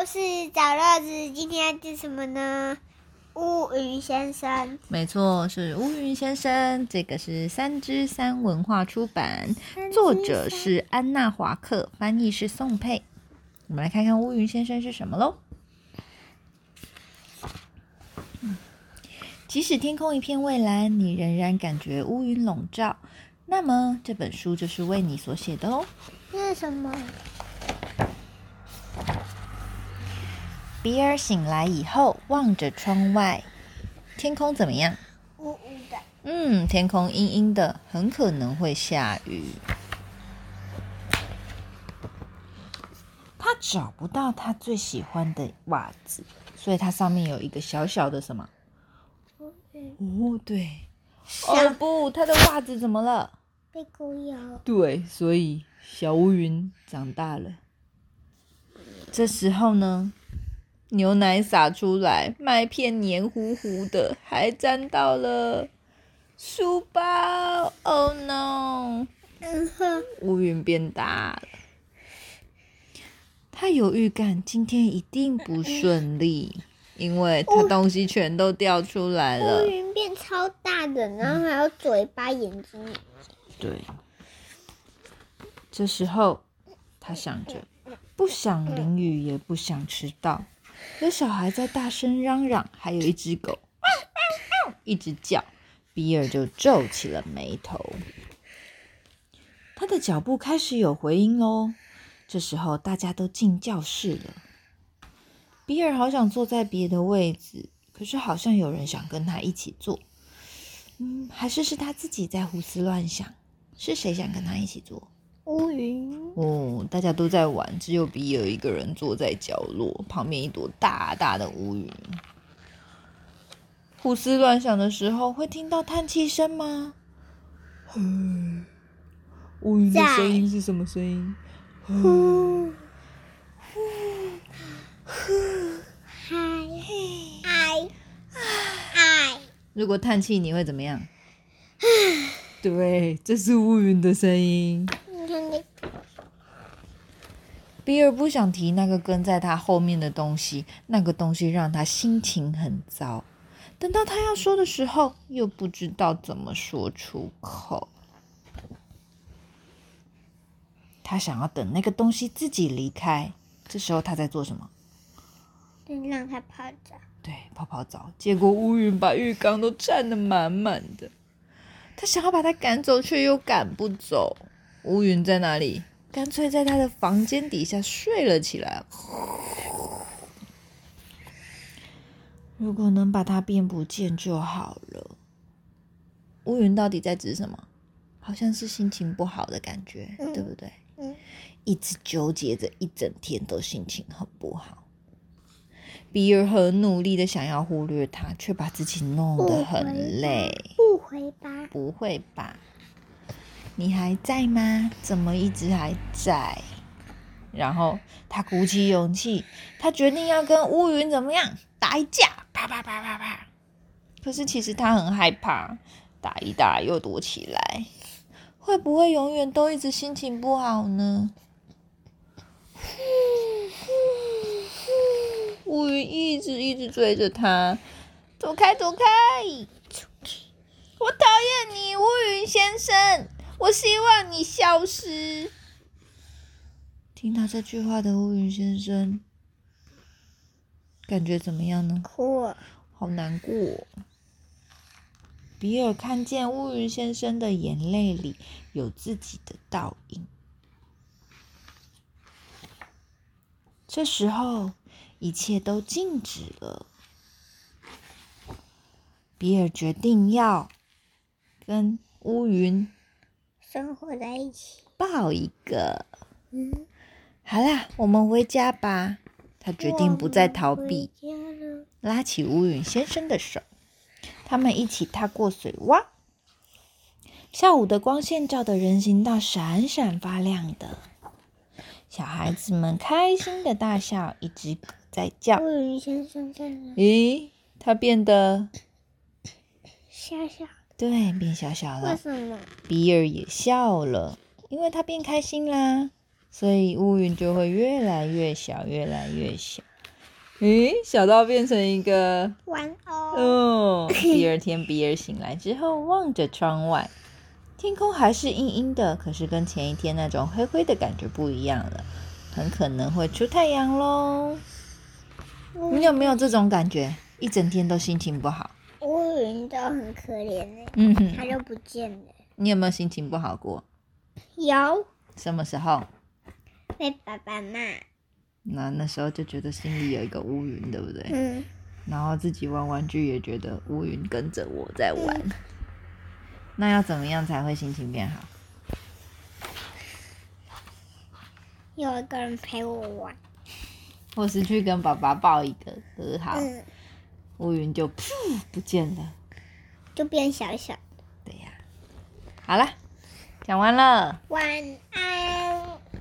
我是找乐子，今天要讲什么呢？乌云先生，没错，是乌云先生。这个是三之三文化出版，作者是安娜华克，翻译是宋佩。我们来看看乌云先生是什么喽。即使天空一片蔚蓝，你仍然感觉乌云笼罩，那么这本书就是为你所写的哦。这是什么？比尔醒来以后，望着窗外，天空怎么样？的。嗯，天空阴阴的，很可能会下雨。他找不到他最喜欢的袜子，所以它上面有一个小小的什么？哦，对。哦不，他的袜子怎么了？被狗咬。对，所以小乌云长大了。这时候呢？牛奶洒出来，麦片黏糊糊的，还沾到了书包。Oh no！乌云变大了，他有预感今天一定不顺利，因为他东西全都掉出来了。乌云变超大的，然后还有嘴巴、眼睛。对，这时候他想着，不想淋雨，也不想迟到。有小孩在大声嚷嚷，还有一只狗一直叫，比尔就皱起了眉头。他的脚步开始有回音喽。这时候大家都进教室了。比尔好想坐在别的位置，可是好像有人想跟他一起坐。嗯，还是是他自己在胡思乱想。是谁想跟他一起坐？乌云哦，大家都在玩，只有比尔一个人坐在角落，旁边一朵大大的乌云。胡思乱想的时候，会听到叹气声吗？乌云的声音是什么声音？呼呼呼，嗨嗨嗨！如果叹气，你会怎么样？对，这是乌云的声音。比尔不想提那个跟在他后面的东西，那个东西让他心情很糟。等到他要说的时候，又不知道怎么说出口。他想要等那个东西自己离开。这时候他在做什么？让他泡澡。对，泡泡澡。结果乌云把浴缸都占得满满的。他想要把他赶走，却又赶不走。乌云在哪里？干脆在他的房间底下睡了起来。如果能把它变不见就好了。乌云到底在指什么？好像是心情不好的感觉，对不对？嗯。一直纠结着一整天，都心情很不好。比尔很努力的想要忽略它，却把自己弄得很累。不会吧？不会吧？你还在吗？怎么一直还在？然后他鼓起勇气，他决定要跟乌云怎么样打一架？啪啪啪啪啪！可是其实他很害怕，打一打又躲起来，会不会永远都一直心情不好呢？乌云一直一直追着他，走开走开！我讨厌你，乌云先生。我希望你消失。听到这句话的乌云先生，感觉怎么样呢？哭，好难过。比尔看见乌云先生的眼泪里有自己的倒影。这时候，一切都静止了。比尔决定要跟乌云。生活在一起，抱一个。嗯，好啦，我们回家吧。他决定不再逃避，拉起乌云先生的手，他们一起踏过水洼。下午的光线照得人行道闪闪发亮的，小孩子们开心的大笑，一只狗在叫。乌云先生在哪？咦，他变得小小。对，变小小了。为什么？比尔也笑了，因为他变开心啦，所以乌云就会越来越小，越来越小。诶，小到变成一个，玩偶。哦。第二天，比尔醒来之后，望着窗外，天空还是阴阴的，可是跟前一天那种灰灰的感觉不一样了，很可能会出太阳喽。你有没有这种感觉？一整天都心情不好。乌云都很可怜呢，嗯哼，它就不见了。你有没有心情不好过？有什么时候？被爸爸骂。那那时候就觉得心里有一个乌云，对不对？嗯，然后自己玩玩具也觉得乌云跟着我在玩。那要怎么样才会心情变好？有一个人陪我玩。或是去跟爸爸抱一个和好，嗯，乌云就噗不见了。就变小小。对呀，好了，讲完了。晚安。